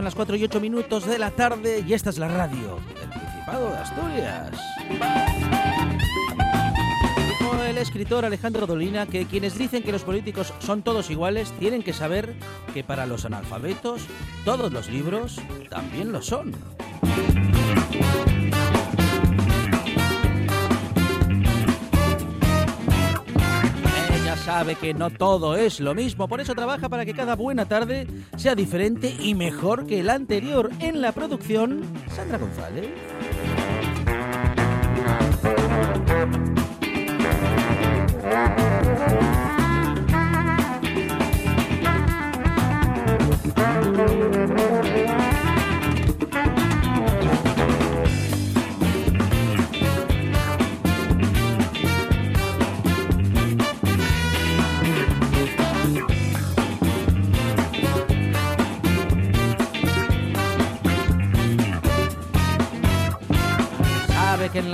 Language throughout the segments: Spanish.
Son las 4 y 8 minutos de la tarde y esta es la radio del Principado de Asturias. Dijo el escritor Alejandro Dolina que quienes dicen que los políticos son todos iguales tienen que saber que para los analfabetos todos los libros también lo son. Sabe que no todo es lo mismo, por eso trabaja para que cada buena tarde sea diferente y mejor que el anterior. En la producción, Sandra González.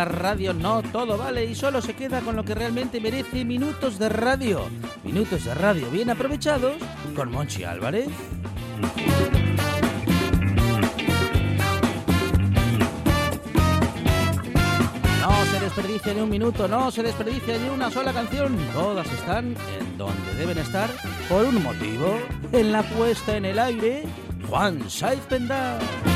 Radio no todo vale y solo se queda con lo que realmente merece minutos de radio. Minutos de radio bien aprovechados con Monchi Álvarez. No se desperdicia ni un minuto, no se desperdicia ni una sola canción. Todas están en donde deben estar por un motivo. En la puesta en el aire, Juan Saiz Pendar.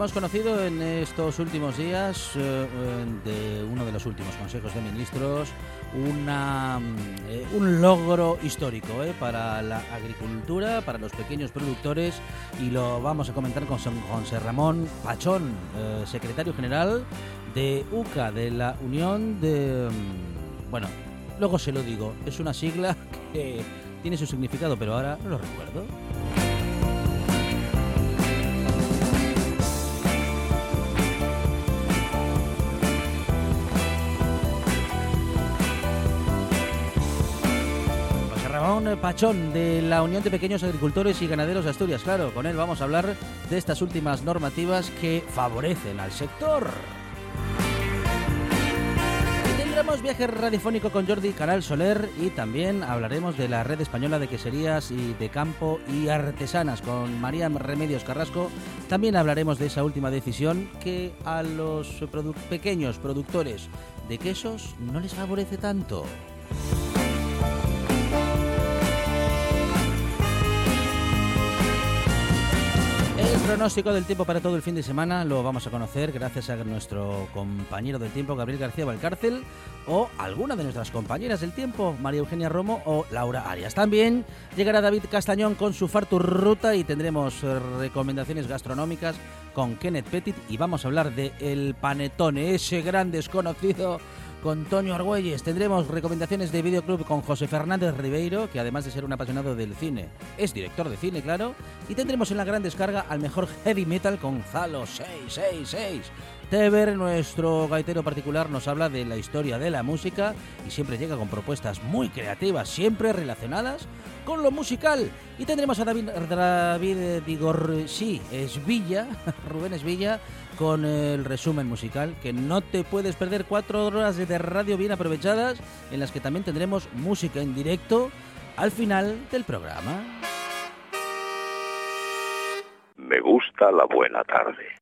Hemos conocido en estos últimos días eh, de uno de los últimos consejos de ministros una, eh, un logro histórico eh, para la agricultura, para los pequeños productores y lo vamos a comentar con José Ramón Pachón, secretario general de UCA, de la Unión de... Mm, bueno, luego se lo digo, es una sigla que tiene su significado, pero ahora no lo recuerdo. Pachón de la Unión de Pequeños Agricultores y Ganaderos de Asturias. Claro, con él vamos a hablar de estas últimas normativas que favorecen al sector. Tendremos viaje radiofónico con Jordi Canal Soler y también hablaremos de la red española de queserías y de campo y artesanas con María Remedios Carrasco. También hablaremos de esa última decisión que a los pequeños productores de quesos no les favorece tanto. Pronóstico del tiempo para todo el fin de semana lo vamos a conocer gracias a nuestro compañero del tiempo, Gabriel García Valcárcel, o alguna de nuestras compañeras del tiempo, María Eugenia Romo o Laura Arias. También llegará David Castañón con su Fartur Ruta y tendremos eh, recomendaciones gastronómicas con Kenneth Petit y vamos a hablar de El Panetone, ese gran desconocido con Toño Argüelles. Tendremos recomendaciones de videoclub con José Fernández Ribeiro, que además de ser un apasionado del cine, es director de cine, claro. Y tendremos en la gran descarga al mejor heavy metal con Zalo 666. Teber, nuestro gaitero particular, nos habla de la historia de la música y siempre llega con propuestas muy creativas, siempre relacionadas con lo musical. Y tendremos a David, David Digor, sí, Villa, Rubén Esvilla, con el resumen musical, que no te puedes perder cuatro horas de radio bien aprovechadas, en las que también tendremos música en directo al final del programa. Me gusta la buena tarde.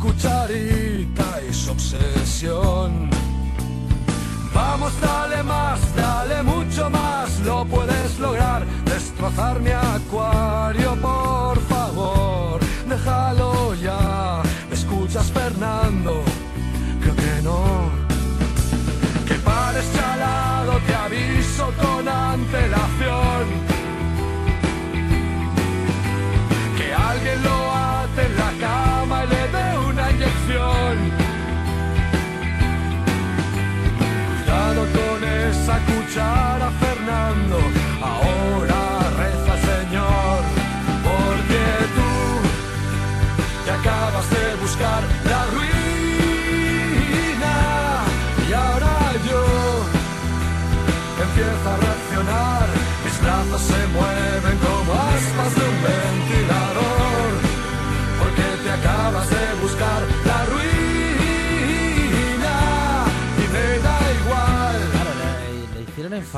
Cucharita y su obsesión. Vamos, dale más, dale mucho más, lo puedes lograr. Destrozar mi acuario, por favor, déjalo ya. ¿Me escuchas, Fernando? Creo que no. Que pares chalado, te aviso con antelación. Esa cuchara, Fernando.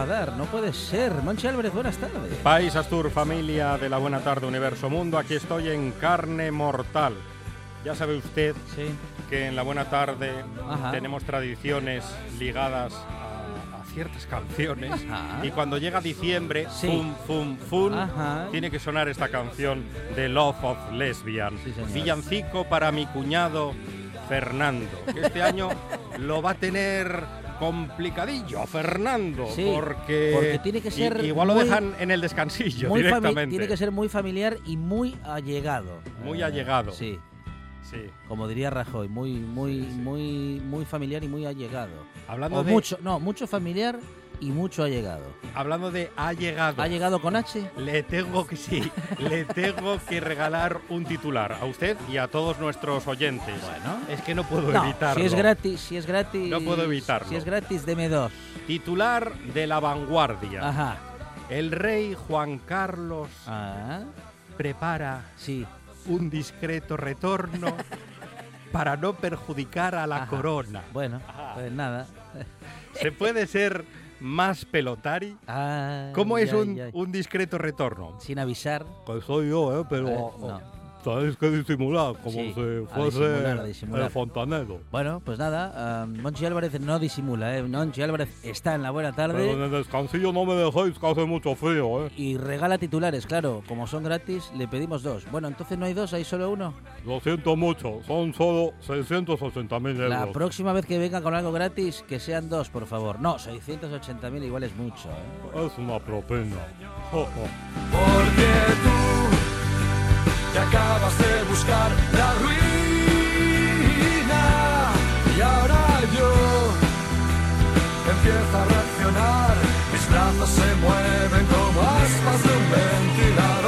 Enfadar, no puede ser. Monchi Álvarez, buenas tardes. País Astur, familia de la Buena Tarde Universo Mundo, aquí estoy en carne mortal. Ya sabe usted Sí. que en la Buena Tarde Ajá. tenemos tradiciones ligadas a, a ciertas canciones Ajá. y cuando llega diciembre, Sí. fum, fum, fum, Ajá. tiene que sonar esta canción de Love of Lesbian. Sí. Villancico para mi cuñado Fernando, que este año lo va a tener complicadillo Fernando Sí, porque, porque tiene que ser igual lo dejan en el descansillo Muy directamente tiene que ser muy familiar y muy allegado. Muy Eh, allegado. Sí, sí como diría Rajoy, muy, muy, muy, muy familiar y muy allegado. hablando O de mucho, no, mucho familiar y mucho allegado. hablando de ha llegado ¿Ha llegado con H? Le tengo que sí, le tengo que regalar un titular a usted y a todos nuestros oyentes. Bueno. es que no puedo No, evitarlo. si es gratis, si es gratis. No puedo evitarlo. Si es gratis, deme dos. Titular de la vanguardia. Ajá. El rey Juan Carlos Ah, prepara sí. un discreto retorno para no perjudicar a la Ajá. corona. Bueno, pues nada. ¿Se puede ser más pelotari? Ah, ¿Cómo es ya, un, ya. un discreto retorno? Sin avisar. Que soy yo, ¿eh? Pero no. Sabéis que disimular, como Sí, si fuese disimular, a disimular. el fontanero. Bueno, pues nada, ah, Monchi Álvarez no disimula, ¿eh? Monchi Álvarez está en la buena Pero en tarde el descansillo no me dejéis, que hace mucho frío, ¿eh? y regala titulares, claro, como son gratis, le pedimos dos. Bueno, entonces no hay dos, hay solo uno. Lo siento mucho, son solo 680.000 euros. La próxima vez que venga con algo gratis, que sean dos, por favor. No, 680.000 igual es mucho, ¿eh? Es una propina. Porque tú te acabas de buscar la ruina y ahora yo empiezo a reaccionar. Mis brazos se mueven como aspas de un ventilador.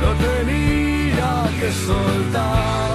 lo tenía que soltar.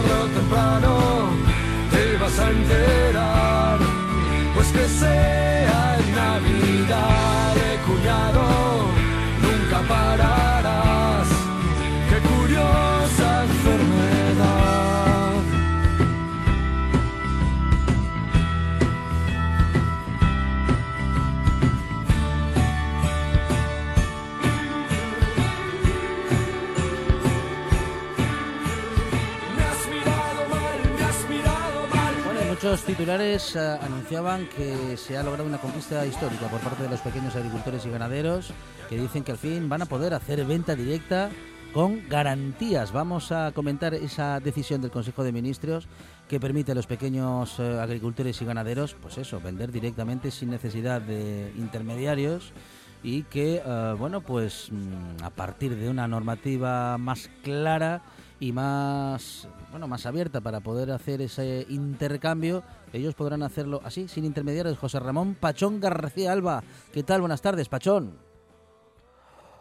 Titulares eh, anunciaban que se ha logrado una conquista histórica por parte de los pequeños agricultores y ganaderos que dicen que al fin van a poder hacer venta directa con garantías. Vamos a comentar esa decisión del Consejo de Ministros que permite a los pequeños eh, agricultores y ganaderos, pues eso, vender directamente sin necesidad de intermediarios y que, eh, bueno, pues mm, a partir de una normativa más clara y más, bueno, más abierta para poder hacer ese intercambio, ellos podrán hacerlo así, sin intermediarios. José Ramón Pachón García Alba, ¿qué tal? Buenas tardes, Pachón.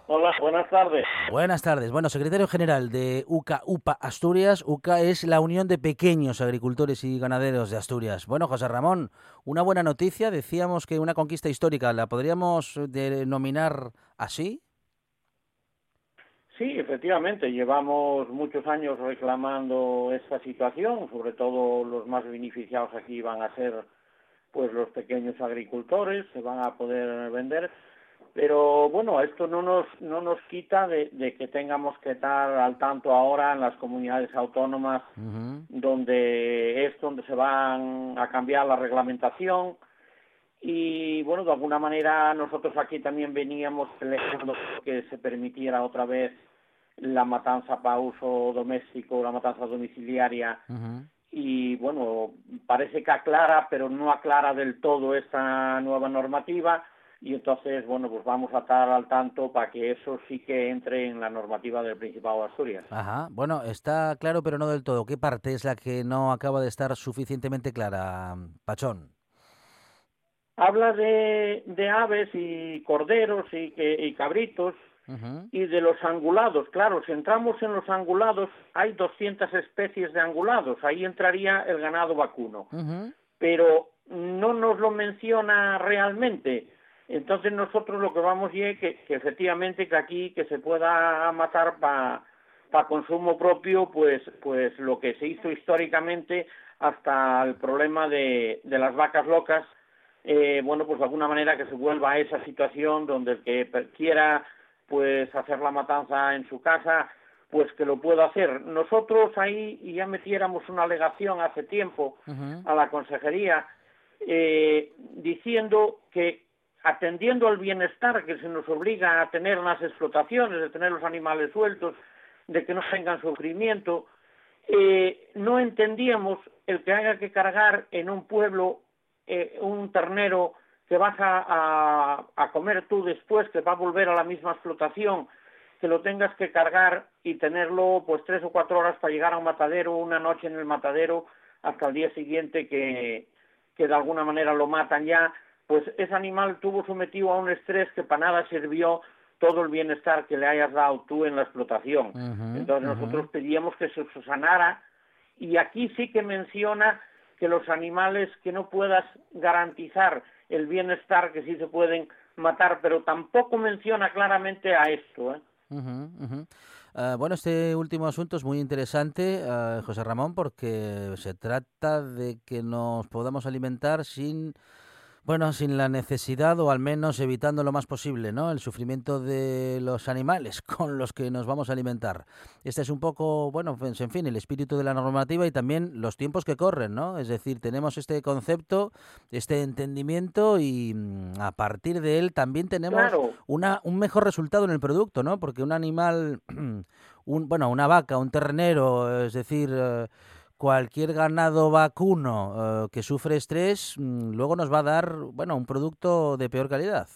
Hola, buenas tardes. Buenas tardes. Bueno, secretario general de UCA UPA Asturias. UCA es la Unión de Pequeños Agricultores y Ganaderos de Asturias. Bueno, José Ramón, una buena noticia. Decíamos que una conquista histórica, ¿la podríamos denominar así? Sí, efectivamente, llevamos muchos años reclamando esta situación, sobre todo los más beneficiados aquí van a ser pues los pequeños agricultores, se van a poder vender, pero bueno, esto no nos no nos quita de, de que tengamos que estar al tanto ahora en las comunidades autónomas donde es donde se van a cambiar la reglamentación y bueno, de alguna manera nosotros aquí también veníamos peleando que se permitiera otra vez la matanza para uso doméstico, la matanza domiciliaria y bueno, parece que aclara, pero no aclara del todo esta nueva normativa y entonces, bueno, pues vamos a estar al tanto para que eso sí que entre en la normativa del Principado de Asturias. Ajá. Bueno, está claro, pero no del todo. ¿Qué parte es la que no acaba de estar suficientemente clara, Pachón? Habla de, de aves y corderos y, que, y cabritos Y de los angulados. Claro, si entramos en los angulados, hay 200 especies de angulados. Ahí entraría el ganado vacuno. Pero no nos lo menciona realmente. Entonces nosotros lo que vamos y es que, que efectivamente que aquí que se pueda matar para consumo propio, pues, pues lo que se hizo históricamente hasta el problema de, de las vacas locas, eh, bueno, pues de alguna manera que se vuelva a esa situación donde el que quiera pues hacer la matanza en su casa, pues que lo pueda hacer. Nosotros ahí ya metiéramos una alegación hace tiempo a la consejería eh, diciendo que atendiendo al bienestar que se nos obliga a tener las explotaciones, de tener los animales sueltos, de que no tengan sufrimiento, eh, no entendíamos el que haya que cargar en un pueblo eh, un ternero que vas a, a, a comer tú después, que va a volver a la misma explotación, que lo tengas que cargar y tenerlo pues tres o cuatro horas para llegar a un matadero, una noche en el matadero, hasta el día siguiente que, que de alguna manera lo matan ya, pues ese animal tuvo sometido a un estrés que para nada sirvió todo el bienestar que le hayas dado tú en la explotación. Entonces nosotros pedíamos que se sanara y aquí sí que menciona que los animales que no puedas garantizar el bienestar que sí se pueden matar, pero tampoco menciona claramente a esto. ¿eh? Ah, bueno, este último asunto es muy interesante, ah, José Ramón, porque se trata de que nos podamos alimentar sin, bueno, sin la necesidad o al menos evitando lo más posible, ¿no? El sufrimiento de los animales con los que nos vamos a alimentar. Este es un poco, bueno, pues, en fin, el espíritu de la normativa y también los tiempos que corren, ¿no? Es decir, tenemos este concepto, este entendimiento y mm, a partir de él también tenemos Claro. una, un mejor resultado en el producto, ¿no? Porque un animal, un, bueno, una vaca, un ternero, es decir, eh, cualquier ganado vacuno eh, que sufre estrés, mm, luego nos va a dar, bueno, un producto de peor calidad.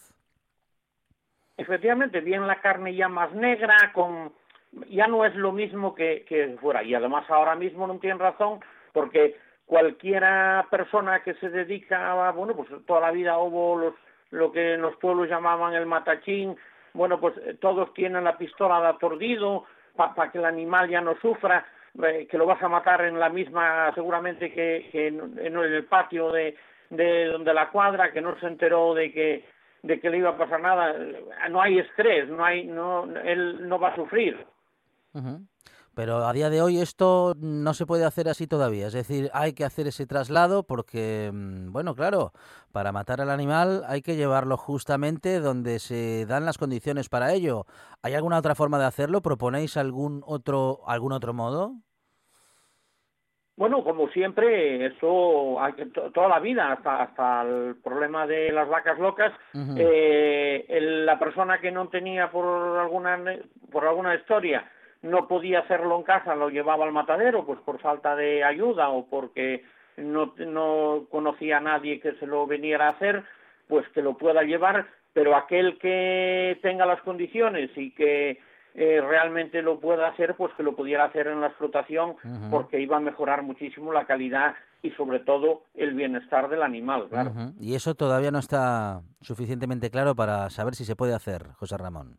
Efectivamente, bien la carne ya más negra, con ya no es lo mismo que, que fuera. Y además ahora mismo no tienen razón, porque cualquiera persona que se dedica a, bueno, pues toda la vida hubo los, lo que en los pueblos llamaban el matachín, bueno, pues eh, todos tienen la pistola de aturdido para que el animal ya no sufra. Eh, que lo vas a matar en la misma, seguramente que, en, el patio de, de donde la cuadra, que no se enteró de que de que le iba a pasar nada, no hay estrés, no hay, no, él no va a sufrir. Pero a día de hoy esto no se puede hacer así todavía. Es decir, hay que hacer ese traslado porque, mm, bueno, claro, para matar al animal hay que llevarlo justamente donde se dan las condiciones para ello. ¿Hay alguna otra forma de hacerlo? ¿Proponéis algún otro, algún otro modo? Bueno, como siempre, eso toda la vida, hasta, hasta el problema de las vacas locas, eh, el- la persona que no tenía por alguna por alguna historia no podía hacerlo en casa, lo llevaba al matadero, pues por falta de ayuda o porque no, no conocía a nadie que se lo viniera a hacer, pues que lo pueda llevar, pero aquel que tenga las condiciones y que eh, realmente lo pueda hacer, pues que lo pudiera hacer en la explotación, porque iba a mejorar muchísimo la calidad y sobre todo el bienestar del animal, claro. Y eso todavía no está suficientemente claro para saber si se puede hacer, José Ramón.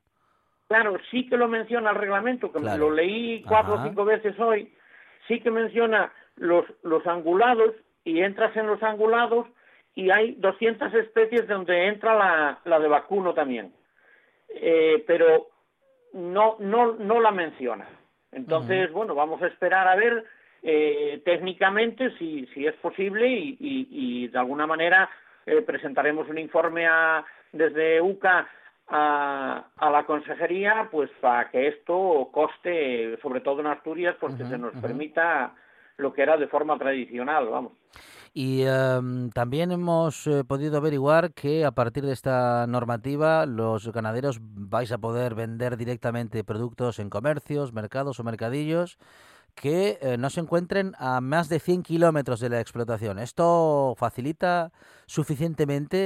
Claro, sí que lo menciona el reglamento, que me Claro. lo leí cuatro Ajá. o cinco veces hoy, sí que menciona los, los angulados y entras en los angulados y hay 200 especies donde entra la, la de vacuno también. Eh, pero no, no, no la menciona. Entonces, bueno, vamos a esperar a ver eh, técnicamente si, si es posible y, y- y de alguna manera eh, presentaremos un informe a, desde UCA a, a la consejería pues para que esto coste, sobre todo en Asturias, pues que se nos permita lo que era de forma tradicional, vamos. Y em, también hemos eh, podido averiguar que a partir de esta normativa los ganaderos vais a poder vender directamente productos en comercios, mercados o mercadillos que eh, no se encuentren a más de 100 kilómetros de la explotación. ¿Esto facilita suficientemente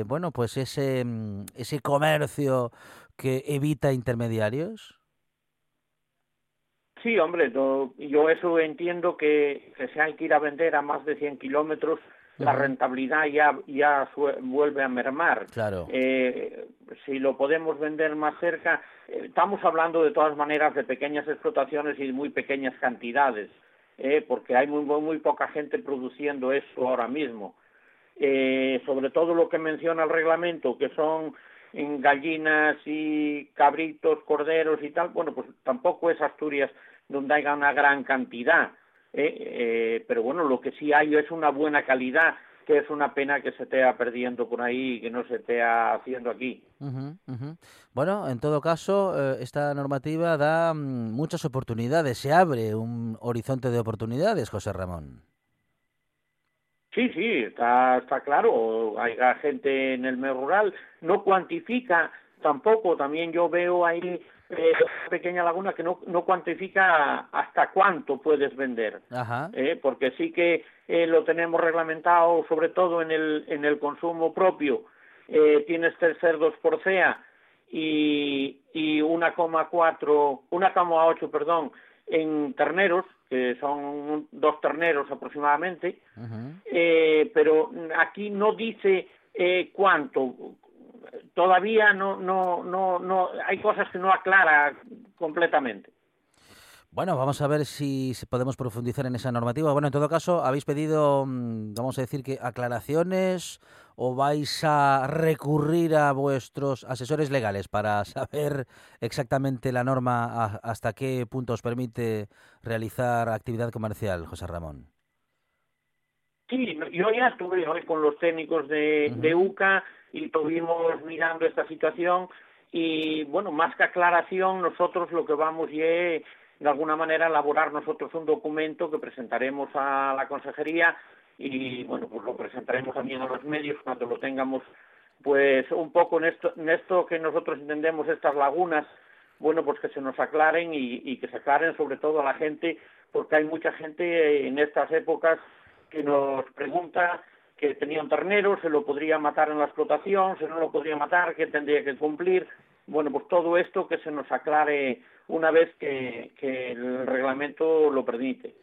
eh, bueno, pues ese, mm, ese comercio que evita intermediarios? Sí, hombre, yo eso entiendo que, se hay que ir a vender a más de 100 kilómetros, la rentabilidad ya, ya vuelve a mermar. Claro. Eh, si lo podemos vender más cerca, eh, estamos hablando de todas maneras de pequeñas explotaciones y de muy pequeñas cantidades, eh, porque hay muy, muy poca gente produciendo esto ahora mismo. Eh, sobre todo lo que menciona el reglamento, que son en gallinas y cabritos, corderos y tal, bueno, pues tampoco es Asturias donde haya una gran cantidad, pero bueno, lo que sí hay es una buena calidad, que es una pena que se esté perdiendo por ahí y que no se esté haciendo aquí. Bueno, en todo caso, eh, esta normativa da mm, muchas oportunidades, se abre un horizonte de oportunidades, José Ramón. Sí, sí, está, está claro. Hay gente en el medio rural, no cuantifica tampoco. También yo veo ahí eh, pequeña laguna que no, no cuantifica hasta cuánto puedes vender. Ajá. ¿eh? porque sí que eh, lo tenemos reglamentado, sobre todo en el, en el consumo propio. Eh, tienes tres cerdos por CEA y, y 1,4, 1,8, perdón, en terneros, que son dos terneros aproximadamente, pero aquí no dice eh, cuánto. Todavía no, no, no, no, hay cosas que no aclara completamente. Bueno, vamos a ver si podemos profundizar en esa normativa. Bueno, en todo caso, ¿habéis pedido, mm, vamos a decir que aclaraciones o vais a recurrir a vuestros asesores legales para saber exactamente la norma hasta qué punto os permite realizar actividad comercial, José Ramón? Sí, yo ya estuve hoy con los técnicos de, de UCA y estuvimos mirando esta situación y bueno, más que aclaración, nosotros lo que vamos es, de alguna manera elaborar nosotros un documento que presentaremos a la consejería y bueno, pues lo presentaremos también a los medios cuando lo tengamos pues un poco en esto, en esto que nosotros entendemos estas lagunas, bueno, pues que se nos aclaren y, y que se aclaren sobre todo a la gente, porque hay mucha gente en estas épocas que nos pregunta que tenía un ternero, se lo podría matar en la explotación, se no lo podría matar, que tendría que cumplir. Bueno, pues todo esto que se nos aclare una vez que, que el reglamento lo permite.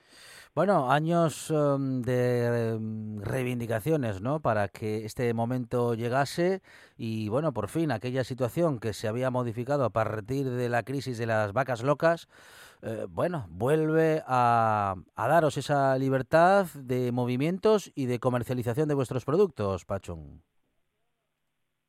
Bueno, años em, de em, reivindicaciones, ¿no? Para que este momento llegase y, bueno, por fin aquella situación que se había modificado a partir de la crisis de las vacas locas, eh, bueno, vuelve a, a daros esa libertad de movimientos y de comercialización de vuestros productos, Pachón.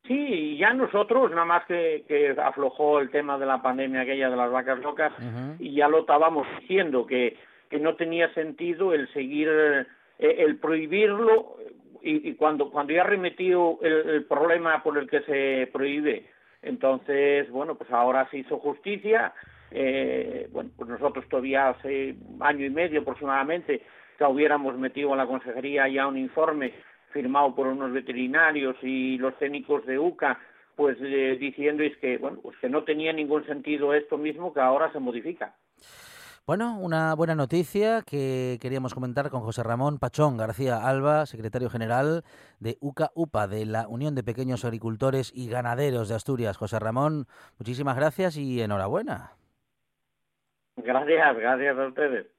Sí, ya nosotros, nada más que, que aflojó el tema de la pandemia aquella de las vacas locas, y ya lo estábamos diciendo, que, que no tenía sentido el seguir, eh, el prohibirlo, y, cuando, cuando ya remetió el, el problema por el que se prohíbe, entonces, bueno, pues ahora se hizo justicia, eh, bueno, pues nosotros todavía hace año y medio aproximadamente que hubiéramos metido a la consejería ya un informe firmado por unos veterinarios y los técnicos de UCA, pues eh, diciéndoles que bueno, pues que no tenía ningún sentido esto mismo que ahora se modifica. Bueno, una buena noticia que queríamos comentar con José Ramón Pachón García Alba, secretario general de UCA UPA, de la Unión de Pequeños Agricultores y Ganaderos de Asturias. José Ramón, muchísimas gracias y enhorabuena. Gracias, gracias a ustedes.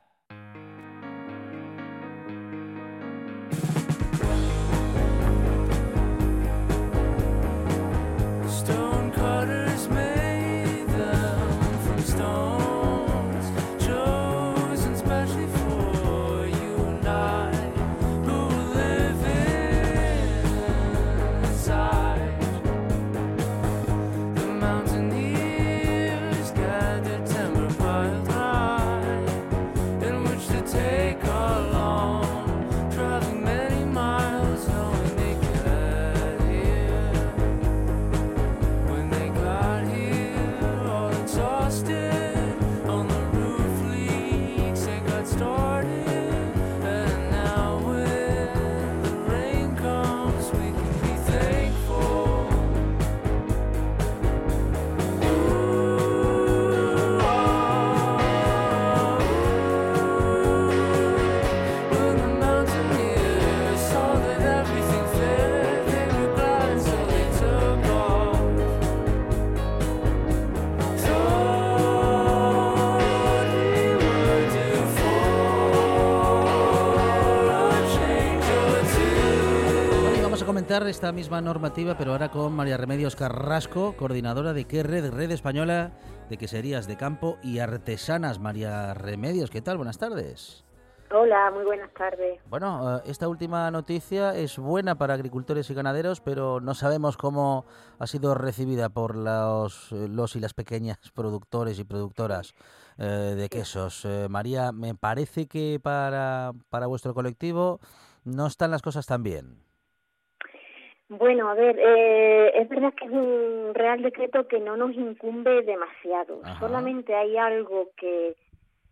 Esta misma normativa, pero ahora con María Remedios Carrasco, coordinadora de ¿Qué Red? Red Española de Queserías de Campo y Artesanas. María Remedios, ¿qué tal? Buenas tardes. Hola, muy buenas tardes. Bueno, eh, esta última noticia es buena para agricultores y ganaderos, pero no sabemos cómo ha sido recibida por los, eh, los y las pequeñas productores y productoras eh, de quesos. Eh, María, me parece que para, para vuestro colectivo no están las cosas tan bien. Bueno, a ver, eh, es verdad que es un real decreto que no nos incumbe demasiado. Ajá. Solamente hay algo que,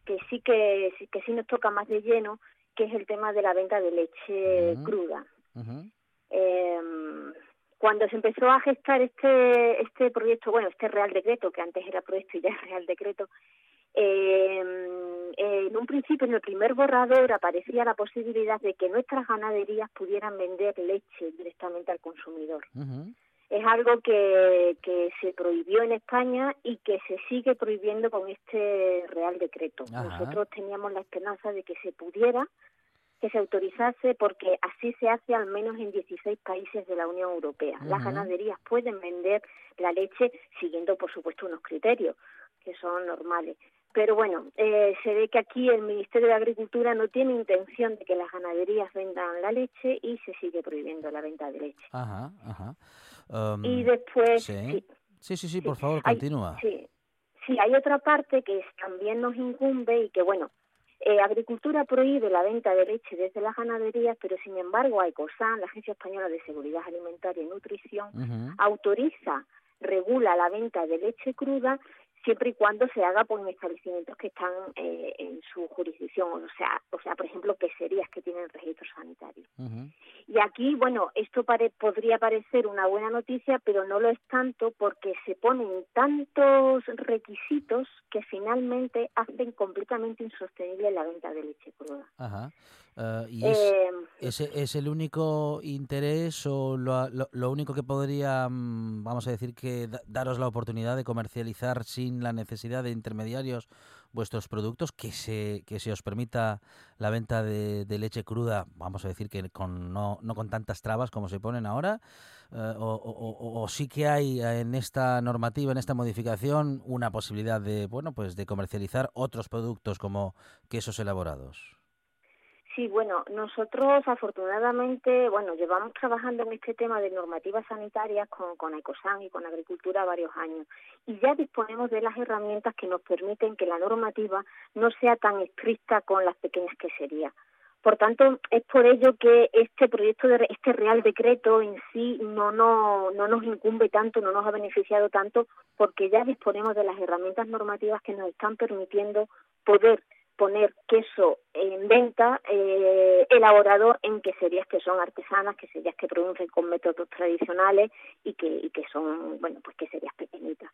que sí que, sí- que sí nos toca más de lleno, que es el tema de la venta de leche cruda. Eh, cuando se empezó a gestar este este proyecto, bueno, este Real Decreto, que antes era proyecto y ya es Real Decreto, eh, en un principio, en el primer borrador, aparecía la posibilidad de que nuestras ganaderías pudieran vender leche directamente al consumidor. Es algo que, que se prohibió en España y que se sigue prohibiendo con este Real Decreto. Ajá. Nosotros teníamos la esperanza de que se pudiera, que se autorizase, porque así se hace al menos en 16 países de la Unión Europea. Las ganaderías pueden vender la leche siguiendo, por supuesto, unos criterios que son normales. Pero bueno, eh, se ve que aquí el Ministerio de Agricultura no tiene intención de que las ganaderías vendan la leche y se sigue prohibiendo la venta de leche. Ajá, ajá. Um, Y después, sí. sí, Sí, sí, sí, por favor, hay- continúa. sí, sí, hay otra parte que es- también nos incumbe y que, bueno, eh, Agricultura prohíbe la venta de leche desde las ganaderías, pero sin embargo, AECOSAN, la Agencia Española de Seguridad Alimentaria y Nutrición, autoriza, regula la venta de leche cruda siempre y cuando se haga pues, en establecimientos que están eh, en su jurisdicción, o sea, o sea, por ejemplo, queserías que tienen registro sanitario. Y aquí, bueno, esto pare- podría parecer una buena noticia, pero no lo es tanto porque se ponen tantos requisitos que finalmente hacen completamente insostenible la venta de leche cruda. Ajá. Eh, ¿Y es, Eh, ese es el único interés o lo, lo- lo único que podría, mm, vamos a decir, que da- daros la oportunidad de comercializar sin la necesidad de intermediarios vuestros productos, que se, que se os permita la venta de, de leche cruda, vamos a decir que con, no, no con tantas trabas como se ponen ahora? Eh, o, o- o- o sí que hay en esta normativa, en esta modificación, una posibilidad de, bueno, pues de comercializar otros productos como quesos elaborados? Sí, bueno, nosotros afortunadamente, bueno, llevamos trabajando en este tema de normativas sanitarias con, con Ecosan y con Agricultura varios años y ya disponemos de las herramientas que nos permiten que la normativa no sea tan estricta con las pequeñas queserías. Por tanto, es por ello que este proyecto, de, este Real Decreto en sí no, no, no nos incumbe tanto, no nos ha beneficiado tanto, porque ya disponemos de las herramientas normativas que nos están permitiendo poder poner queso en venta eh, elaborado en queserías que son artesanas, queserías que producen con métodos tradicionales y que, y que son, bueno, pues queserías pequeñitas.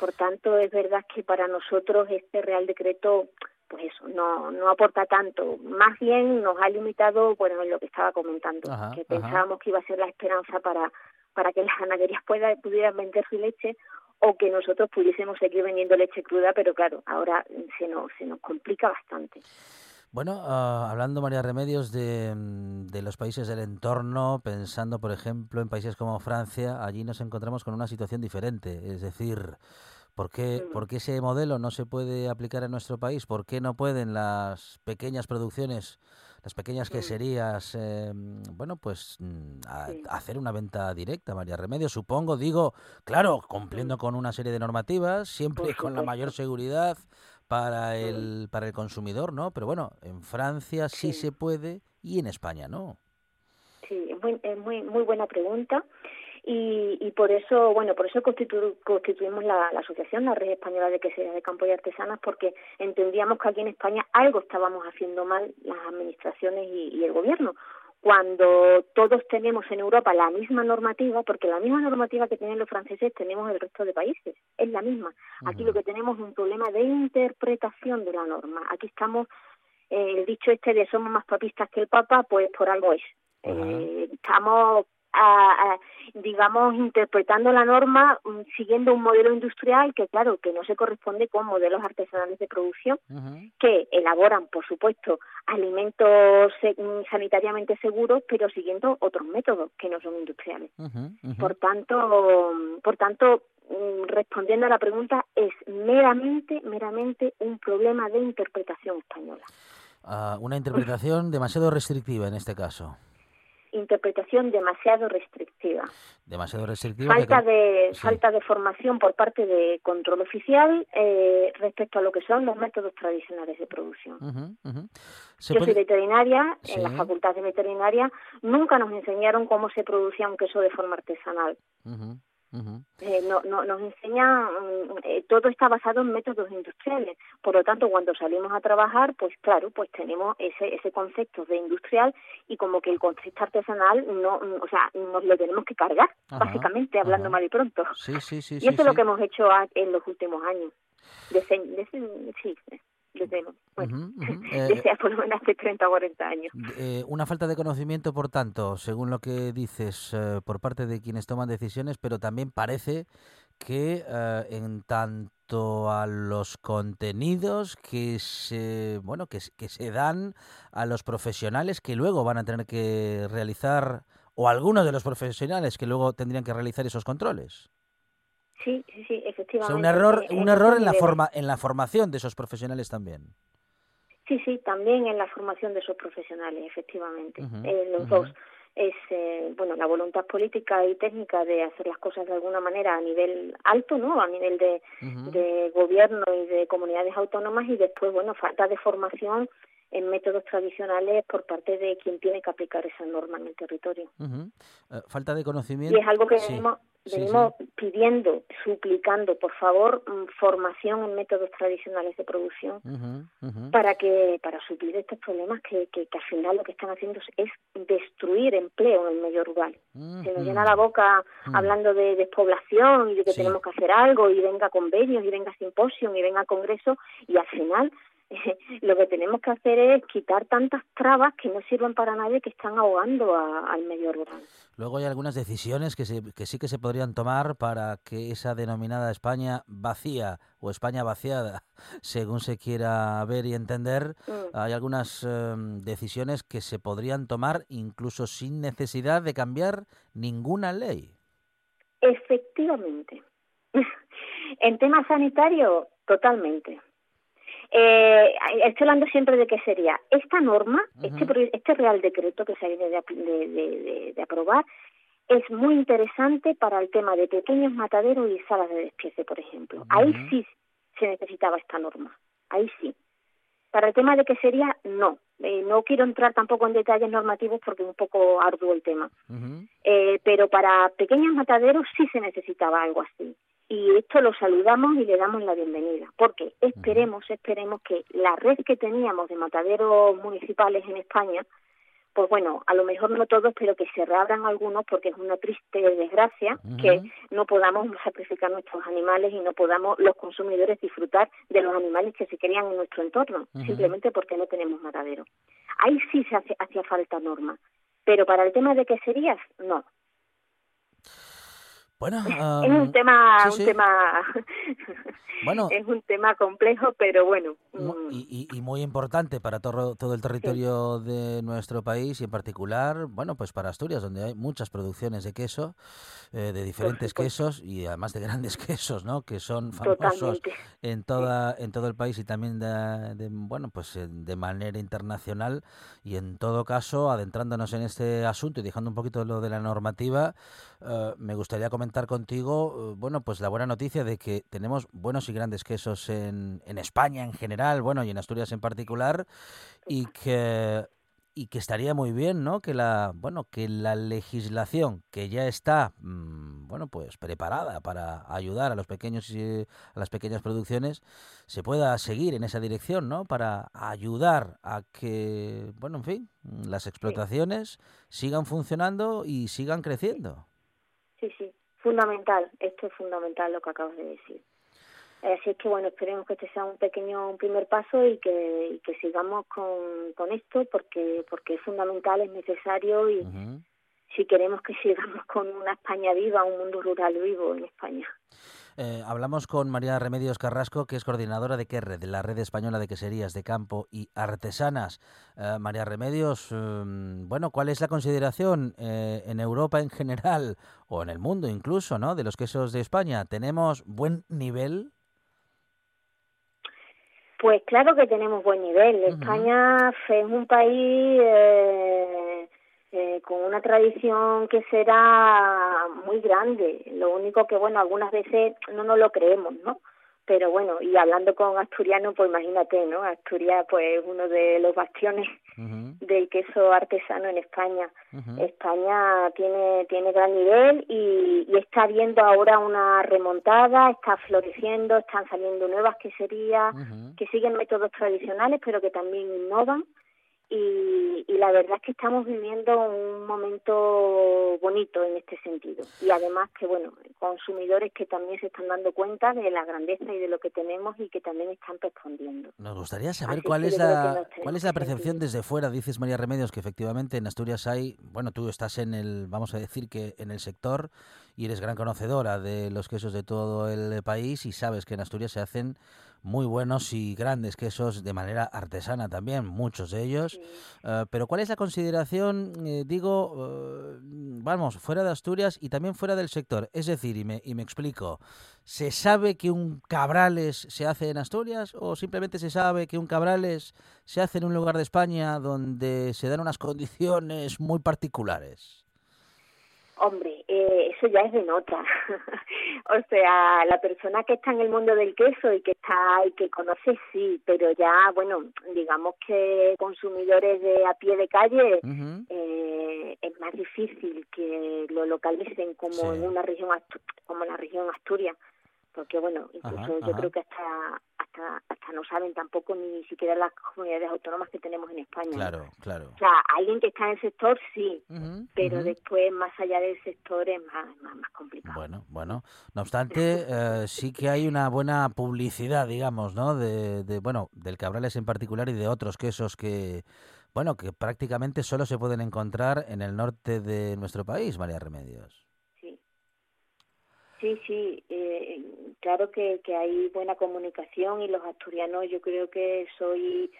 Por tanto, es verdad que para nosotros este Real Decreto, pues eso, no, no aporta tanto. Más bien nos ha limitado, bueno, en lo que estaba comentando, Ajá, que ajá. pensábamos que iba a ser la esperanza para, para que las ganaderías pueda- pudieran vender su leche o que nosotros pudiésemos seguir vendiendo leche cruda, pero claro, ahora se nos, se nos complica bastante. Bueno, ah, hablando, María Remedios, de, mm, de los países del entorno, pensando, por ejemplo, en países como Francia, allí nos encontramos con una situación diferente. Es decir, ¿por qué, Mm. por qué ese modelo no se puede aplicar en nuestro país? ¿Por qué no pueden las pequeñas producciones, las pequeñas queserías, eh, bueno, pues mm, a- Sí. hacer una venta directa, María Remedios? Supongo, digo, claro, cumpliendo con una serie de normativas, siempre con la mayor seguridad para el, para el consumidor, ¿no? Pero bueno, en Francia sí, Sí. se puede y en España no. Sí, muy, muy, muy buena pregunta. Y, y por eso, bueno, por eso constitu- constituimos la, la asociación, la Red Española de Queserías de Campo y Artesanas, porque entendíamos que aquí en España algo estábamos haciendo mal las administraciones y, y el gobierno. Cuando todos tenemos en Europa la misma normativa, porque la misma normativa que tienen los franceses tenemos el resto de países, es la misma. Aquí lo que tenemos es un problema de interpretación de la norma. Aquí estamos, eh, el dicho este de somos más papistas que el Papa, pues por algo es. Eh, estamos, a- a, digamos, interpretando la norma mm, siguiendo un modelo industrial que, claro, que no se corresponde con modelos artesanales de producción que elaboran, por supuesto, alimentos se- mm, sanitariamente seguros, pero siguiendo otros métodos que no son industriales. Por tanto, por tanto, mm, respondiendo a la pregunta, es meramente, meramente un problema de interpretación española. Ah, una interpretación demasiado restrictiva en este caso. Interpretación demasiado restrictiva. Demasiado restrictiva. Falta de sí. falta de formación por parte de control oficial eh, respecto a lo que son los métodos tradicionales de producción. Yo puede- soy veterinaria, en la facultad de veterinaria nunca nos enseñaron cómo se producía un queso de forma artesanal. Eh, no, no, nos enseñan, mm, eh, todo está basado en métodos industriales. Por lo tanto, cuando salimos a trabajar, pues claro, pues tenemos ese, ese concepto de industrial y como que el concepto artesanal, no, mm, o sea, nos lo tenemos que cargar, básicamente, hablando mal y pronto. Sí, sí, sí. y eso es lo que hemos hecho en los últimos años. Sí, desde, bueno. Eh, desde por lo menos hace 30 o 40 años. Eh, una falta de conocimiento, por tanto, según lo que dices, eh, por parte de quienes toman decisiones, pero también parece que eh, en tanto a los contenidos que se, bueno, que, se- que se dan a los profesionales que luego van a tener que realizar, o algunos de los profesionales que luego tendrían que realizar esos controles. Sí, sí, sí, O efectivamente. sea, un error, un error en la forma, en la formación de esos profesionales también. Sí, sí, también en la formación de esos profesionales, efectivamente. Eh, los dos. Es, eh, bueno, la voluntad política y técnica de hacer las cosas de alguna manera a nivel alto, ¿no? A nivel de, de gobierno y de comunidades autónomas y después, bueno, falta de formación en métodos tradicionales por parte de quien tiene que aplicar esa norma en el territorio. Eh, falta de conocimiento. Y es algo que sí. Sí, Venimos pidiendo, suplicando, por favor, mm, formación en métodos tradicionales de producción para que para suplir estos problemas que, que, que al final lo que están haciendo es destruir empleo en el medio rural. Se nos llena la boca hablando de despoblación y de que tenemos que hacer algo y venga convenios y venga simposios y venga congresos y al final lo que tenemos que hacer es quitar tantas trabas que no sirven para nadie que están ahogando a- al medio rural. Luego hay algunas decisiones que, se- que sí que se podrían tomar para que esa denominada España vacía o España vaciada, según se quiera ver y entender, Mm. hay algunas em, decisiones que se podrían tomar incluso sin necesidad de cambiar ninguna ley. Efectivamente. en tema sanitario, totalmente. Eh, estoy hablando siempre de qué sería. Esta norma, este, pro- este Real Decreto que se viene de, de- de- de- aprobar, es muy interesante para el tema de pequeños mataderos y salas de despiece, por ejemplo. Ahí sí se necesitaba esta norma. Ahí sí. Para el tema de qué sería, no. Eh, no quiero entrar tampoco en detalles normativos porque es un poco arduo el tema. Eh, pero para pequeños mataderos sí se necesitaba algo así. Y esto lo saludamos y le damos la bienvenida, porque esperemos, esperemos que la red que teníamos de mataderos municipales en España, pues bueno, a lo mejor no todos, pero que se reabran algunos, porque es una triste desgracia que no podamos sacrificar nuestros animales y no podamos los consumidores disfrutar de los animales que se crían en nuestro entorno, simplemente porque no tenemos matadero. Ahí sí se hace, hacía falta norma, pero para el tema de queserías, no. Bueno, es un tema, sí, un sí. tema, Bueno. es un tema complejo, pero bueno, mm, y, y- y muy importante para todo, todo el territorio de nuestro país y en particular, bueno, pues para Asturias, donde hay muchas producciones de queso, eh, de diferentes quesos y además de grandes quesos, ¿no? Que son famosos Totalmente. en toda en todo el país y también de, de, bueno, pues eh, de manera internacional y en todo caso, adentrándonos en este asunto y dejando un poquito lo de la normativa, eh, me gustaría comentar contigo, eh, bueno, pues la buena noticia de que tenemos buenos y grandes quesos en, en España en general, bueno, y en Asturias en particular, y que y que estaría muy bien, ¿no? Que la, bueno, que la legislación que ya está, mm, bueno, pues preparada para ayudar a los pequeños y a las pequeñas producciones, se pueda seguir en esa dirección, ¿no? Para ayudar a que, bueno, en fin, las explotaciones sigan funcionando y sigan creciendo. Sí, sí, fundamental, esto es fundamental lo que acabas de decir. Así es que bueno, esperemos que este sea un pequeño un primer paso y que, y que sigamos con, con esto porque porque es fundamental, es necesario y si queremos que sigamos con una España viva, un mundo rural vivo en España. Eh, hablamos con María Remedios Carrasco, que es coordinadora de QUERRE, de la Red Española de Queserías de Campo y Artesanas. Eh, María Remedios, mm, bueno, ¿cuál es la consideración eh, en Europa en general o en el mundo incluso, ¿no? de los quesos de España? ¿Tenemos buen nivel? Pues claro que tenemos buen nivel. España es un país eh, eh, con una tradición que será muy grande. Lo único que, bueno, algunas veces no nos lo creemos, ¿no? Pero bueno, y hablando con asturiano, pues imagínate, ¿no? Asturias, pues uno de los bastiones del queso artesano en España. España tiene tiene gran nivel y, y está viendo ahora una remontada, está floreciendo, están saliendo nuevas queserías que siguen métodos tradicionales pero que también innovan y, y la verdad es que estamos viviendo un momento bonito en este sentido y además que bueno consumidores que también se están dando cuenta de la grandeza y de lo que tenemos y que también están respondiendo Nos gustaría saber Así cuál es la cuál es la percepción desde fuera. Dices María Remedios que efectivamente en Asturias hay, bueno, tú estás en el, vamos a decir que en el sector y eres gran conocedora de los quesos de todo el país y sabes que en Asturias se hacen muy buenos y grandes quesos de manera artesana también, muchos de ellos. Eh, pero ¿cuál es la consideración, eh, digo, eh, vamos, fuera de Asturias y también fuera del sector? Es decir, y me, y me explico, ¿se sabe que un cabrales se hace en Asturias o simplemente se sabe que un cabrales se hace en un lugar de España donde se dan unas condiciones muy particulares? Hombre, eh, eso ya es de nota. o sea, la persona que está en el mundo del queso y que está y que conoce sí, pero ya, bueno, digamos que consumidores de a pie de calle, eh, eh, es más difícil que lo localicen como Sí. en una región como la región Asturias porque bueno incluso Ajá, yo ajá. creo que hasta hasta hasta no saben tampoco ni siquiera las comunidades autónomas que tenemos en España Claro, claro. o sea alguien que está en el sector sí pero después más allá del sector es más más, más complicado Bueno, bueno. No obstante, eh, sí que hay una buena publicidad, digamos, ¿no? De, de, bueno, del Cabrales en particular y de otros quesos que, bueno, que prácticamente solo se pueden encontrar en el norte de nuestro país, María Remedios. Sí, sí, sí. eh, claro que, que hay buena comunicación y los asturianos yo creo que soy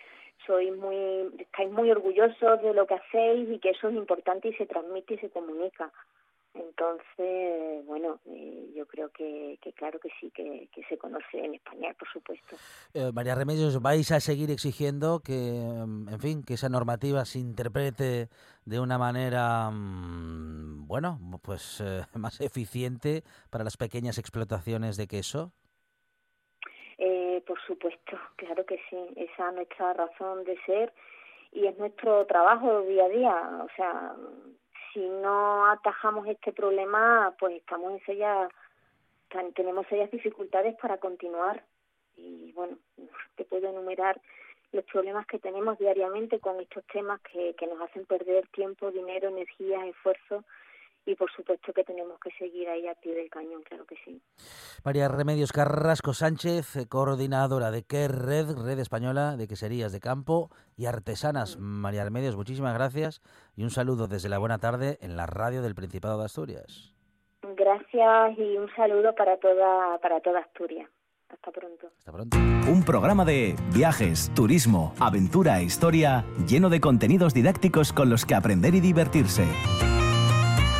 soy muy estáis muy orgullosos de lo que hacéis y que eso es importante y se transmite y se comunica. Entonces, bueno, eh, yo creo que, que claro que sí, que, que se conoce en España, por supuesto. Eh, María Remedios, ¿vais a seguir exigiendo que, mm, en fin, que esa normativa se interprete de una manera, mm, bueno, pues eh, más eficiente para las pequeñas explotaciones de queso? Eh, por supuesto, claro que sí. Esa es nuestra razón de ser y es nuestro trabajo día a día. O sea, si no atajamos este problema, pues estamos en serias, tenemos serias dificultades para continuar. Y bueno, te puedo enumerar los problemas que tenemos diariamente con estos temas que, que nos hacen perder tiempo, dinero, energía, esfuerzo y por supuesto que tenemos que seguir ahí a pie del cañón, claro que sí. María Remedios Carrasco Sánchez, eh, coordinadora de ¿Qué Red? Red Española de Queserías de Campo y Artesanas. María Remedios, muchísimas gracias y un saludo desde la buena tarde en la radio del Principado de Asturias. Gracias y un saludo para toda para toda Asturias. Hasta pronto. Hasta pronto. Un programa de viajes, turismo, aventura e historia lleno de contenidos didácticos con los que aprender y divertirse.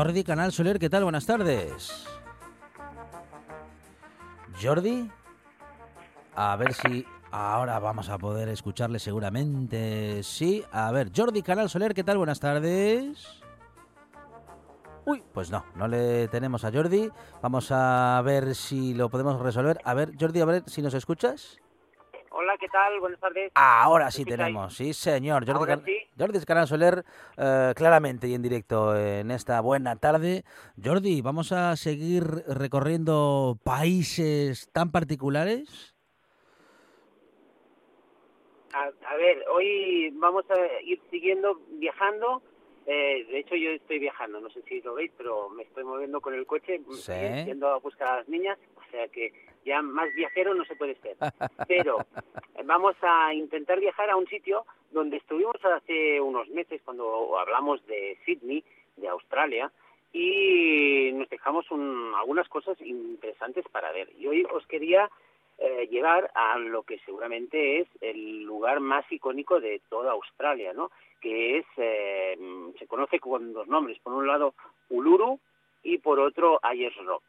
Jordi Canal Soler, ¿qué tal? Buenas tardes. Jordi, a ver si ahora vamos a poder escucharle seguramente. Sí, a ver, Jordi Canal Soler, ¿qué tal? Buenas tardes. Uy, pues no, no le tenemos a Jordi. Vamos a ver si lo podemos resolver. A ver, Jordi, a ver si nos escuchas. Hola, ¿qué tal? Buenas tardes. Ahora sí tenemos, sí señor. Jordi, Can- sí. Jordi Canal Soler, eh, claramente y en directo en esta buena tarde. Jordi, ¿vamos a seguir recorriendo países tan particulares? A, a ver, hoy vamos a ir siguiendo viajando. Eh, de hecho, yo estoy viajando, no sé si lo veis, pero me estoy moviendo con el coche, Sí. eh, yendo a buscar a las niñas, o sea que ya más viajero no se puede ser. Pero eh, vamos a intentar viajar a un sitio donde estuvimos hace unos meses cuando hablamos de Sydney, de Australia, y nos dejamos un- algunas cosas interesantes para ver. Y hoy os quería eh, llevar a lo que seguramente es el lugar más icónico de toda Australia, ¿no? Que es, eh, se conoce con dos nombres, por un lado Uluru y por otro Ayers Rock.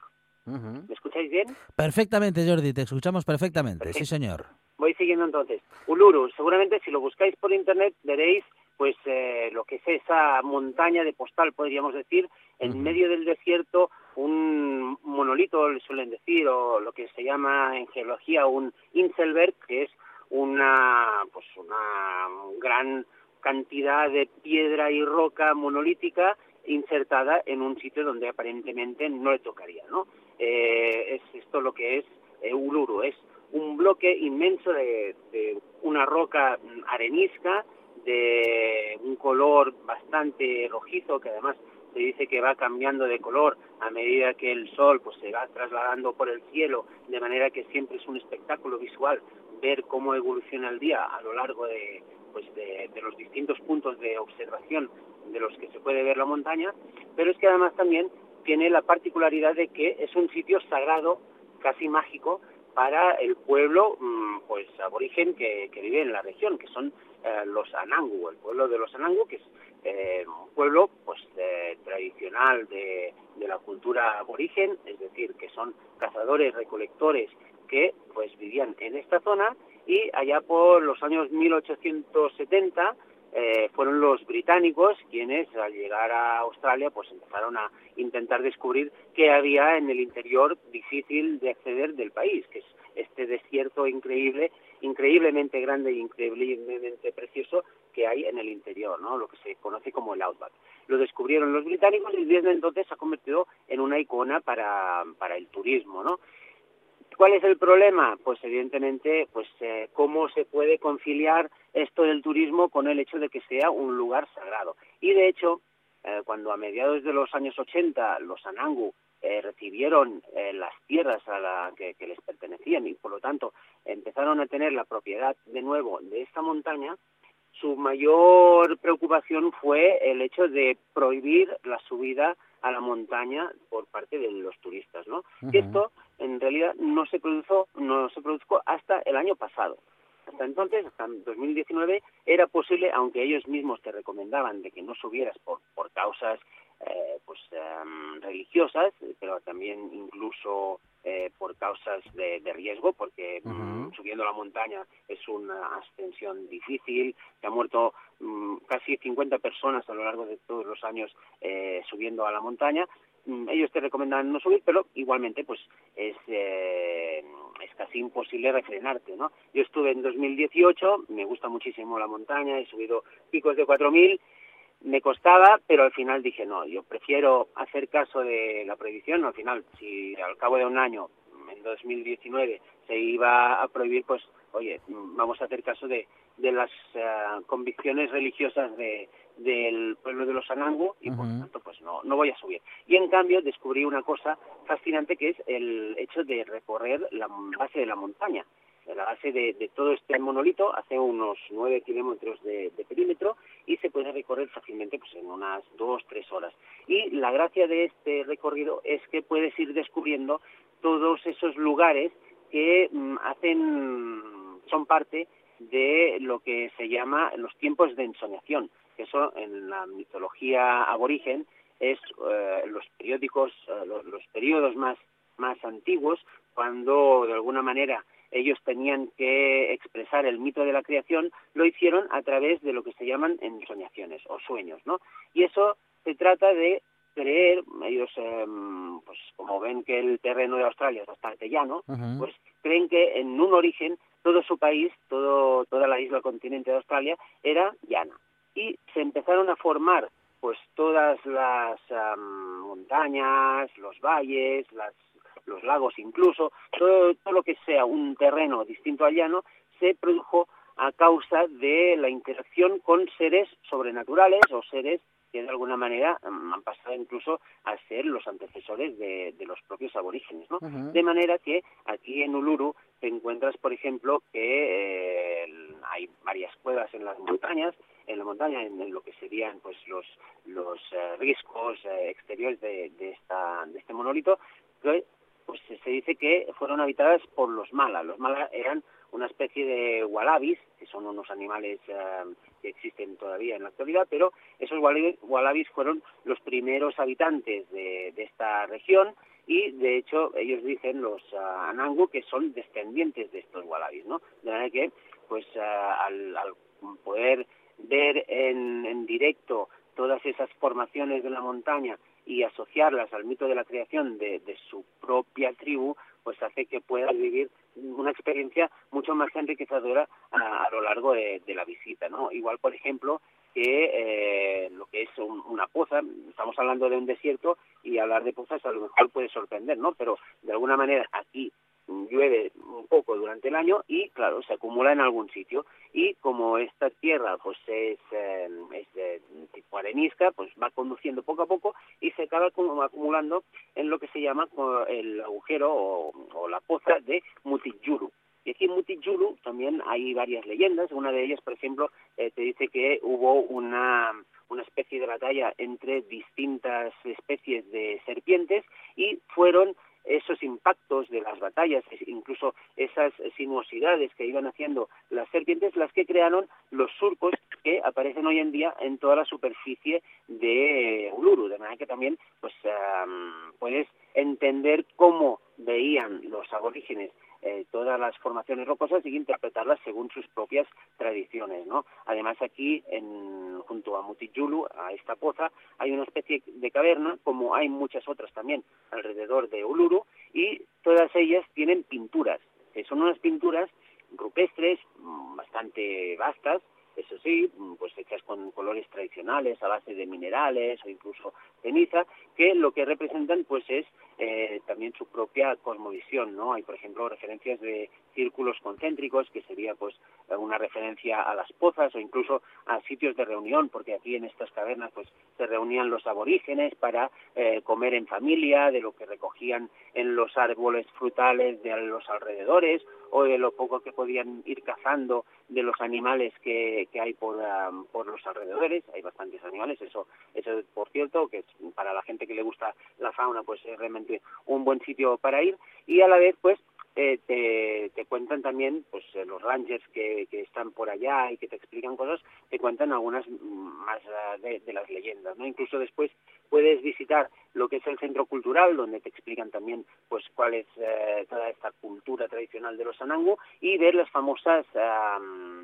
¿Me escucháis bien? Perfectamente, Jordi, te escuchamos perfectamente. Sí, señor. Voy siguiendo entonces. Uluru, seguramente si lo buscáis por internet veréis pues eh, lo que es esa montaña de postal, podríamos decir, en medio del desierto, un monolito, le suelen decir, o lo que se llama en geología un Inselberg, que es una, pues una gran cantidad de piedra y roca monolítica insertada en un sitio donde aparentemente no le tocaría, ¿no? Eh, es esto lo que es eh, Uluru, es un bloque inmenso de, de una roca arenisca de un color bastante rojizo que además se dice que va cambiando de color a medida que el sol pues se va trasladando por el cielo, de manera que siempre es un espectáculo visual ver cómo evoluciona el día a lo largo de, pues de, los distintos puntos de observación de los que se puede ver la montaña, pero es que además también tiene la particularidad de que es un sitio sagrado, casi mágico, para el pueblo mm, pues aborigen que, que vive en la región, que son eh, los Anangu, el pueblo de los Anangu, que es eh, un pueblo pues eh, tradicional de, de la cultura aborigen, es decir, que son cazadores, recolectores que pues vivían en esta zona y allá por los años 1870 eh, fueron los británicos quienes al llegar a Australia pues empezaron a intentar descubrir qué había en el interior difícil de acceder del país, que es este desierto increíble, increíblemente grande y increíblemente precioso que hay en el interior, ¿no? lo que se conoce como el Outback. Lo descubrieron los británicos y desde entonces se ha convertido en una icona para, para el turismo, ¿no? ¿Cuál es el problema? Pues evidentemente, pues eh, cómo se puede conciliar esto del turismo con el hecho de que sea un lugar sagrado. Y de hecho, eh, cuando a mediados de los años 80 los Anangu eh, recibieron eh, las tierras a la que, que les pertenecían y por lo tanto empezaron a tener la propiedad de nuevo de esta montaña, su mayor preocupación fue el hecho de prohibir la subida a la montaña por parte de los turistas, ¿no? Y esto en realidad no se produjo, no se produjo hasta el año pasado. Hasta entonces, hasta 2019, era posible, aunque ellos mismos te recomendaban de que no subieras por, por causas eh, pues em, religiosas, pero también incluso eh, por causas de, de riesgo, porque mm, subiendo la montaña es una ascensión difícil, se han muerto mm, casi 50 personas a lo largo de todos los años eh, subiendo a la montaña. Mm, ellos te recomiendan no subir, pero igualmente pues es, eh, es casi imposible refrenarte, ¿no? Yo estuve en 2018, me gusta muchísimo la montaña, he subido picos de 4.000, me costaba, pero al final dije, no, yo prefiero hacer caso de la prohibición, al final, si al cabo de un año, en 2019, se iba a prohibir, pues, oye, vamos a hacer caso de, de las eh, convicciones religiosas de, del pueblo de los Anangu y por lo tanto pues no, no voy a subir. Y en cambio descubrí una cosa fascinante que es el hecho de recorrer la base de la montaña. La base de, todo este monolito hace unos nueve kilómetros de, perímetro y se puede recorrer fácilmente pues en unas dos, tres horas. Y la gracia de este recorrido es que puedes ir descubriendo todos esos lugares que mm, hacen, son parte de lo que se llama los tiempos de ensoñación, que eso en la mitología aborigen es eh, los periódicos, eh, los, los periodos más, más antiguos, cuando de alguna manera ellos tenían que expresar el mito de la creación, lo hicieron a través de lo que se llaman ensoñaciones o sueños, ¿no? Y eso se trata de creer, ellos eh, pues como ven que el terreno de Australia es bastante llano, pues creen que en un origen todo su país, todo, toda la isla continente de Australia era llana. Y se empezaron a formar pues todas las um, montañas, los valles, las, los lagos incluso, todo, todo lo que sea un terreno distinto al llano, se produjo a causa de la interacción con seres sobrenaturales o seres que de alguna manera um, han pasado incluso a ser los antecesores de, de los propios aborígenes, ¿no? De manera que aquí en Uluru te encuentras, por ejemplo, que eh, hay varias cuevas en las montañas, en la montaña, en, en lo que serían pues los los eh, riscos eh, exteriores de, de esta de este monolito, que pues se dice que fueron habitadas por los mala. Los mala eran una especie de wallabies, que son unos animales eh, que existen todavía en la actualidad, pero esos wallabies fueron los primeros habitantes de, esta región y de hecho ellos dicen los ah, Anangu que son descendientes de estos wallabies, ¿no? De manera que pues ah, al, poder ver en directo todas esas formaciones de la montaña y asociarlas al mito de la creación de, de su propia tribu, pues hace que puedas vivir una experiencia mucho más enriquecedora a, lo largo de, la visita, ¿no? Igual, por ejemplo, que eh, lo que es un- una poza, estamos hablando de un desierto y hablar de pozas a lo mejor puede sorprender, ¿no? Pero de alguna manera aquí llueve un poco durante el año y, claro, se acumula en algún sitio. Y como esta tierra pues es, eh, de tipo arenisca, pues va conduciendo poco a poco y se acaba acumulando en lo que se llama el agujero o, o la poza de Mutijuru. Y aquí en Mutijuru también hay varias leyendas. Una de ellas, por ejemplo, eh, te dice que hubo una, una especie de batalla entre distintas especies de serpientes y fueron esos impactos de las batallas, incluso esas sinuosidades que iban haciendo las serpientes, las que crearon los surcos que aparecen hoy en día en toda la superficie de Uluru. De manera que también pues am, puedes entender cómo veían los aborígenes eh, todas las formaciones rocosas y interpretarlas según sus propias tradiciones, ¿no? Además aquí, en, junto a Mutijulu, a esta poza, hay una especie de caverna, como hay muchas otras también alrededor de Uluru, y todas ellas tienen pinturas, que son unas pinturas rupestres mm, bastante vastas, eso sí, mm, pues hechas con colores tradicionales a base de minerales o incluso ceniza, que lo que representan pues es eh, también su propia cosmovisión, ¿no? Hay, por ejemplo, referencias de círculos concéntricos, que sería pues eh, una referencia a las pozas o incluso a sitios de reunión, porque aquí en estas cavernas pues se reunían los aborígenes para eh, comer en familia, de lo que recogían en los árboles frutales de los alrededores o de lo poco que podían ir cazando de los animales que, hay por, por los alrededores. Hay bastantes animales, eso, eso por cierto, que es para la gente que le gusta la fauna, pues es realmente un buen sitio para ir. Y a la vez, pues, eh, te, cuentan también, pues eh, los rangers que, están por allá y que te explican cosas, te cuentan algunas más ah, de, las leyendas, ¿no? Incluso después puedes visitar lo que es el centro cultural, donde te explican también, pues, cuál es eh, toda esta cultura tradicional de los Anangu y ver las famosas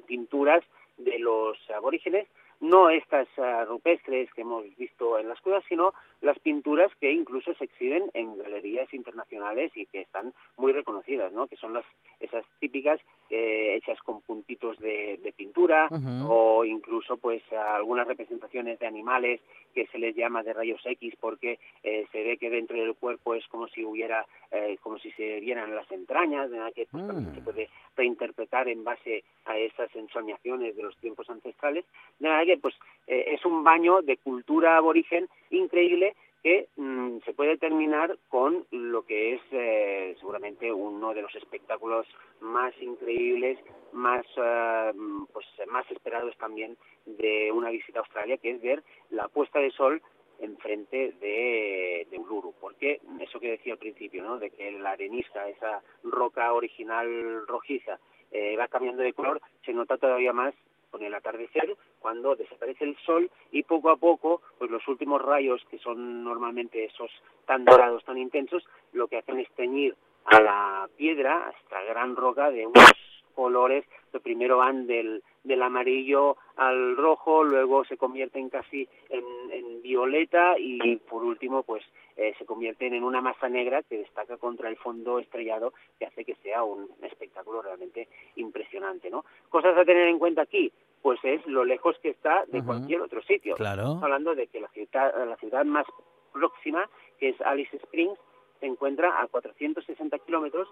pinturas de los aborígenes, no estas rupestres que hemos visto en las cuevas, sino las pinturas que incluso se exhiben en galerías internacionales y que están muy reconocidas, ¿no? Que son las esas típicas eh, hechas con puntitos de, de pintura o incluso pues algunas representaciones de animales que se les llama de rayos X porque eh, se ve que dentro del cuerpo es como si hubiera eh, como si se vieran las entrañas, de que pues, se puede reinterpretar en base a esas ensoñaciones de los tiempos ancestrales, de que pues eh, es un baño de cultura aborigen increíble que mm, se puede terminar con lo que es eh, seguramente uno de los espectáculos más increíbles, más eh, pues más esperados también de una visita a Australia, que es ver la puesta de sol enfrente de, de Uluru, porque eso que decía al principio, ¿no? de que la arenisca, esa roca original rojiza, eh, va cambiando de color, se nota todavía más con el atardecer, cuando desaparece el sol y poco a poco, pues los últimos rayos, que son normalmente esos tan dorados, tan intensos, lo que hacen es teñir a la piedra, a esta gran roca, de unos colores que primero van del, del amarillo al rojo, luego se convierten casi en, en violeta y por último pues eh, se convierten en una masa negra que destaca contra el fondo estrellado que hace que sea un espectáculo realmente impresionante, ¿no? Cosas a tener en cuenta aquí, pues es lo lejos que está de cualquier otro sitio. Claro. Estamos hablando de que la ciudad, la ciudad más próxima, que es Alice Springs, se encuentra a 460 kilómetros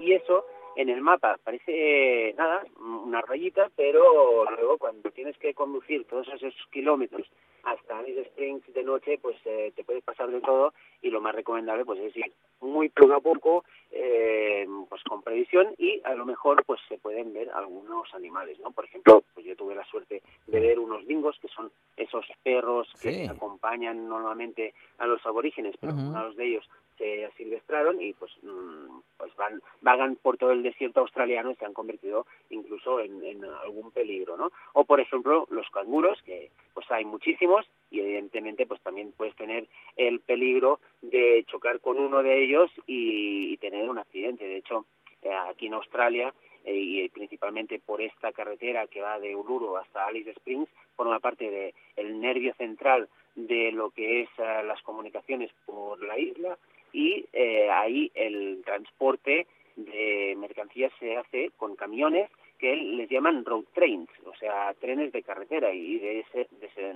y eso en el mapa parece eh, nada, una rayita, pero luego cuando tienes que conducir todos esos kilómetros hasta Alice Springs de noche, pues eh, te puedes pasar de todo y lo más recomendable pues es ir muy poco a poco, eh, pues con previsión y a lo mejor pues se pueden ver algunos animales, ¿no? Por ejemplo, pues yo tuve la suerte de ver unos dingos que son esos perros que Sí. acompañan normalmente a los aborígenes, pero Ujú. algunos de ellos se asilvestraron y pues mm, pues van vagan por todo el desierto australiano y se han convertido incluso en, algún peligro, ¿no? O por ejemplo los canguros que pues hay muchísimos y evidentemente pues también puedes tener el peligro de chocar con uno de ellos y, y tener un accidente. De hecho eh, aquí en Australia eh, y principalmente por esta carretera que va de Uluru hasta Alice Springs forma parte de el nervio central de lo que es eh, las comunicaciones por la isla y eh, ahí el transporte de mercancías se hace con camiones que les llaman road trains, o sea, trenes de carretera y de ese, de ese-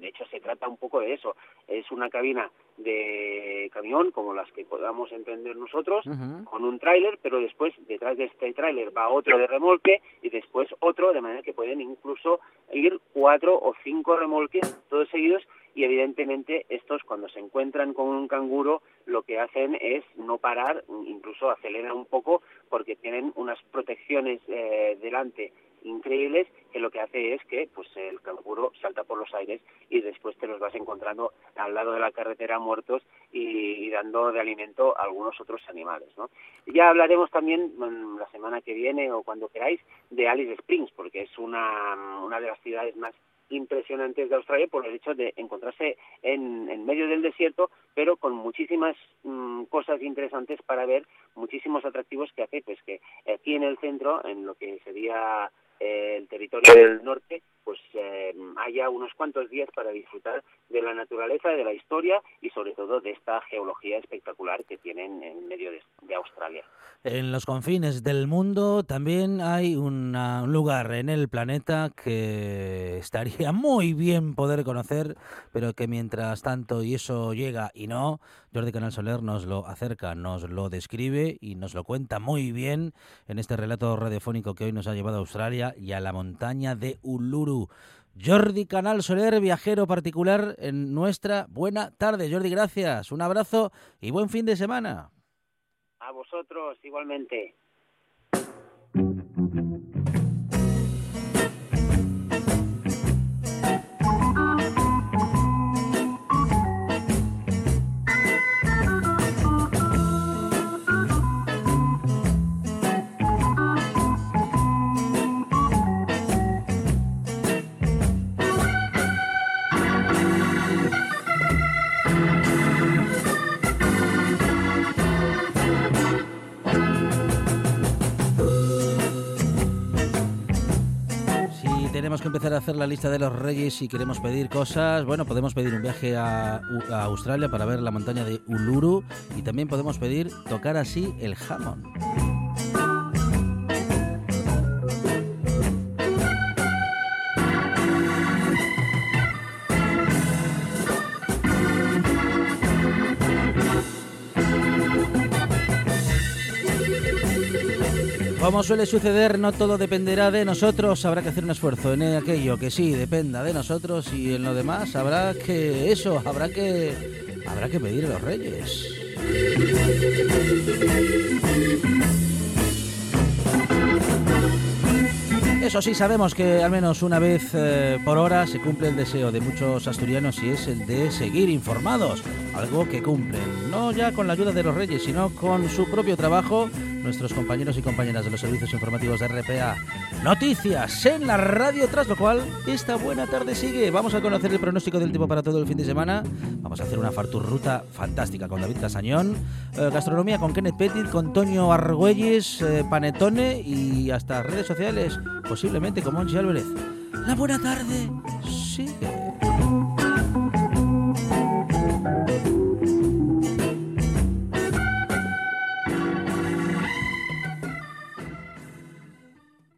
de hecho se trata un poco de eso. Es una cabina de camión, como las que podamos entender nosotros, con un tráiler, pero después detrás de este tráiler va otro de remolque y después otro, de manera que pueden incluso ir cuatro o cinco remolques todos seguidos y evidentemente estos cuando se encuentran con un canguro lo que hacen es no parar, incluso aceleran un poco porque tienen unas protecciones eh, delante increíbles que lo que hace es que pues el canguro salta por los aires y después te los vas encontrando al lado de la carretera muertos y, y dando de alimento a algunos otros animales ¿no? ya hablaremos también mm, la semana que viene o cuando queráis de Alice Springs porque es una, una de las ciudades más impresionantes de Australia por el hecho de encontrarse en, en medio del desierto, pero con muchísimas mm, cosas interesantes para ver, muchísimos atractivos que hace pues que aquí en el centro, en lo que sería eh, el territorio del norte, pues eh, haya unos cuantos días para disfrutar de la naturaleza, de la historia y sobre todo de esta geología espectacular que tienen en medio de, de Australia. En los confines del mundo también hay una- un lugar en el planeta que estaría muy bien poder conocer, pero que mientras tanto y eso llega y no, Jordi Canal Soler nos lo acerca, nos lo describe y nos lo cuenta muy bien en este relato radiofónico que hoy nos ha llevado a Australia y a la montaña de Uluru. Jordi Canal Soler, viajero particular en nuestra buena tarde. Jordi, gracias, un abrazo y buen fin de semana. A vosotros igualmente. Que empezar a hacer la lista de los reyes y queremos pedir cosas, bueno, podemos pedir un viaje a, a Australia para ver la montaña de Uluru y también podemos pedir tocar así el jamón. Como suele suceder, no todo dependerá de nosotros. Habrá que hacer un esfuerzo en aquello que sí dependa de nosotros y en lo demás habrá que eso, habrá que habrá que pedir a los reyes. Eso sí, sabemos que al menos una vez eh, por hora se cumple el deseo de muchos asturianos y es el de seguir informados, algo que cumplen, no ya con la ayuda de los reyes, sino con su propio trabajo, nuestros compañeros y compañeras de los servicios informativos de RPA. Noticias en la radio, tras lo cual esta buena tarde sigue. Vamos a conocer el pronóstico del tiempo para todo el fin de semana. Vamos a hacer una farturruta fantástica con David Casañón, eh, gastronomía con Kenneth Petit, con Toño Argüelles, eh, Panetone y hasta redes sociales, posiblemente con Monchi Álvarez. La buena tarde sigue.